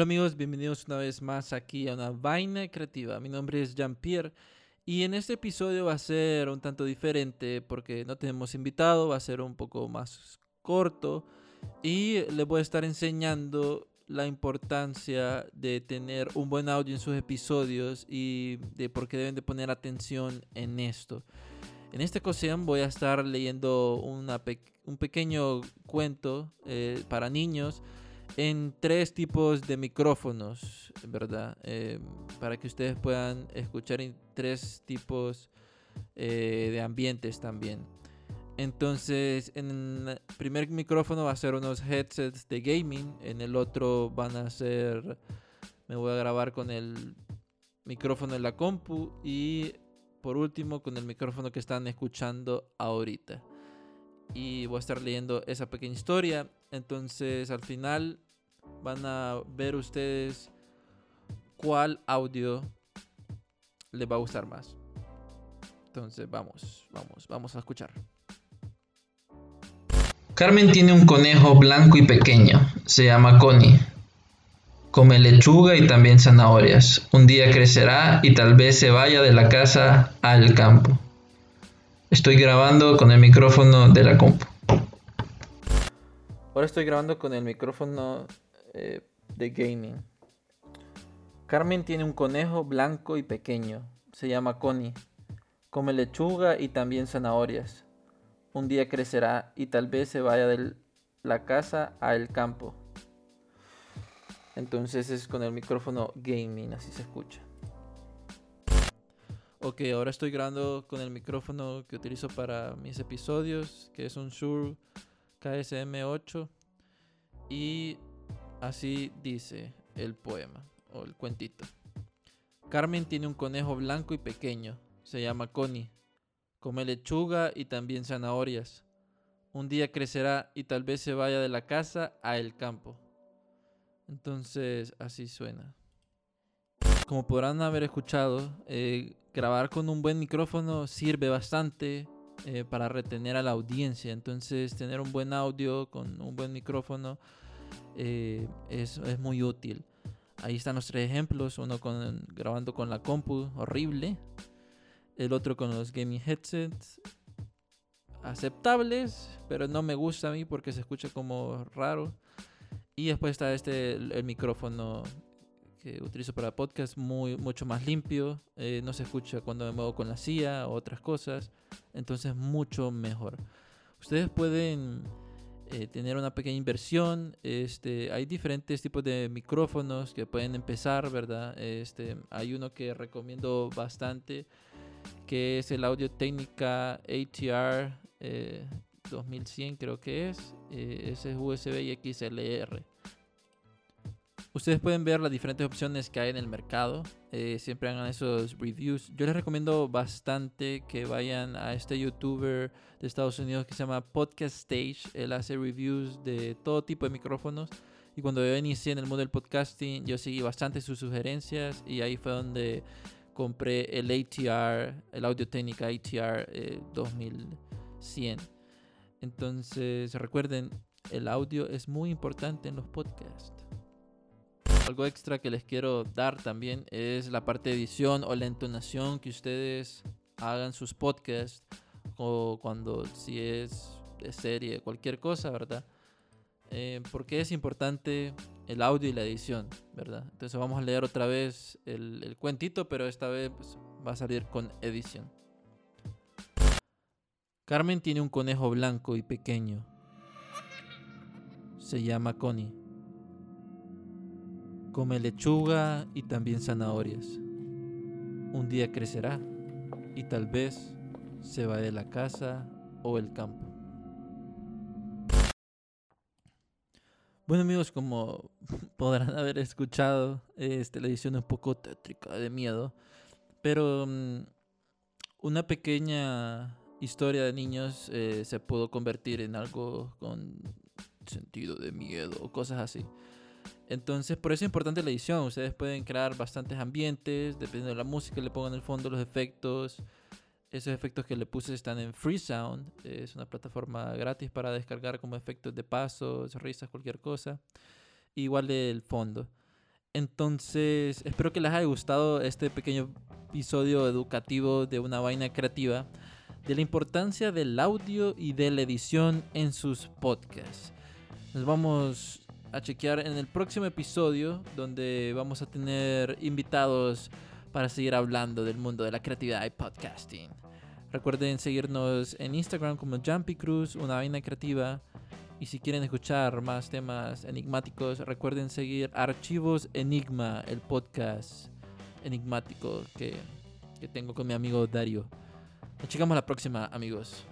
Hola amigos, bienvenidos una vez más aquí a una vaina creativa. Mi nombre es Jean-Pierre y en este episodio va a ser un tanto diferente porque no tenemos invitado, va a ser un poco más corto y les voy a estar enseñando la importancia de tener un buen audio en sus episodios y de por qué deben de poner atención en esto. En esta ocasión voy a estar leyendo una un pequeño cuento eh, para niños en tres tipos de micrófonos, ¿verdad? Eh, para que ustedes puedan escuchar en tres tipos eh, de ambientes también. Entonces, en el primer micrófono va a ser unos headsets de gaming, en el otro van a ser, me voy a grabar con el micrófono de la compu y por último con el micrófono que están escuchando ahorita y voy a estar leyendo esa pequeña historia. Entonces al final van a ver ustedes cuál audio les va a gustar más. Entonces vamos, vamos, vamos a escuchar. Carmen tiene un conejo blanco y pequeño. Se llama Connie. Come lechuga y también zanahorias. Un día crecerá y tal vez se vaya de la casa al campo. Estoy grabando con el micrófono de la compu. Ahora estoy grabando con el micrófono eh, de gaming. Carmen tiene un conejo blanco y pequeño. Se llama Connie. Come lechuga y también zanahorias. Un día crecerá y tal vez se vaya de la casa al campo. Entonces es con el micrófono gaming, así se escucha. Ok, ahora estoy grabando con el micrófono que utilizo para mis episodios, que es un Shure KSM8. Y así dice el poema o el cuentito. Carmen tiene un conejo blanco y pequeño. Se llama Connie. Come lechuga y también zanahorias. Un día crecerá y tal vez se vaya de la casa a el campo. Entonces así suena. Como podrán haber escuchado, eh, grabar con un buen micrófono sirve bastante eh, para retener a la audiencia. Entonces, tener un buen audio con un buen micrófono eh, es, es, muy útil. Ahí están los tres ejemplos: uno con, grabando con la compu, horrible. El otro con los gaming headsets, aceptables, pero no me gusta a mí porque se escucha como raro. Y después está este, el micrófono que utilizo para podcast muy, mucho más limpio. Eh, no se escucha cuando me muevo con la silla o otras cosas. Entonces mucho mejor. Ustedes pueden eh, tener una pequeña inversión. Este, hay diferentes tipos de micrófonos que pueden empezar, ¿verdad? Este, hay uno que recomiendo bastante que es el Audio Técnica ATR 2100 creo que es. Eh, ese es USB y XLR. Ustedes pueden ver las diferentes opciones que hay en el mercado. Eh, siempre hagan esos reviews. Yo les recomiendo bastante que vayan a este youtuber de Estados Unidos que se llama Podcast Stage. Él hace reviews de todo tipo de micrófonos. Y cuando yo inicié en el mundo del podcasting, yo seguí bastante sus sugerencias. Y ahí fue donde compré el ATR, el Audio Técnica ATR 2100. Entonces recuerden, el audio es muy importante en los podcasts algo extra que les quiero dar también es la parte de edición o la entonación que ustedes hagan sus podcasts o cuando si es de serie, cualquier cosa, ¿verdad? Eh, porque es importante el audio y la edición, ¿verdad? Entonces vamos a leer otra vez el, cuentito, pero esta vez pues, va a salir con edición. Carmen tiene un conejo blanco y pequeño. Se llama Connie. Come lechuga y también zanahorias. Un día crecerá y tal vez se va de la casa o el campo. Bueno amigos, como podrán haber escuchado, este, la edición es un poco tétrica, de miedo, pero mm, una pequeña historia de niños eh, se pudo convertir en algo con sentido de miedo o cosas así. Entonces, por eso es importante la edición. Ustedes pueden crear bastantes ambientes, dependiendo de la música, le pongan en el fondo los efectos. Esos efectos que le puse están en Freesound. Es una plataforma gratis para descargar como efectos de pasos, risas, cualquier cosa. Igual el fondo. Entonces, espero que les haya gustado este pequeño episodio educativo de una vaina creativa de la importancia del audio y de la edición en sus podcasts. Nos vamos a chequear en el próximo episodio donde vamos a tener invitados para seguir hablando del mundo de la creatividad y podcasting. Recuerden seguirnos en Instagram como Jumpy Cruz, una vaina creativa. Y si quieren escuchar más temas enigmáticos, recuerden seguir Archivos Enigma, el podcast enigmático que, que tengo con mi amigo Dario. Nos checamos la próxima, amigos.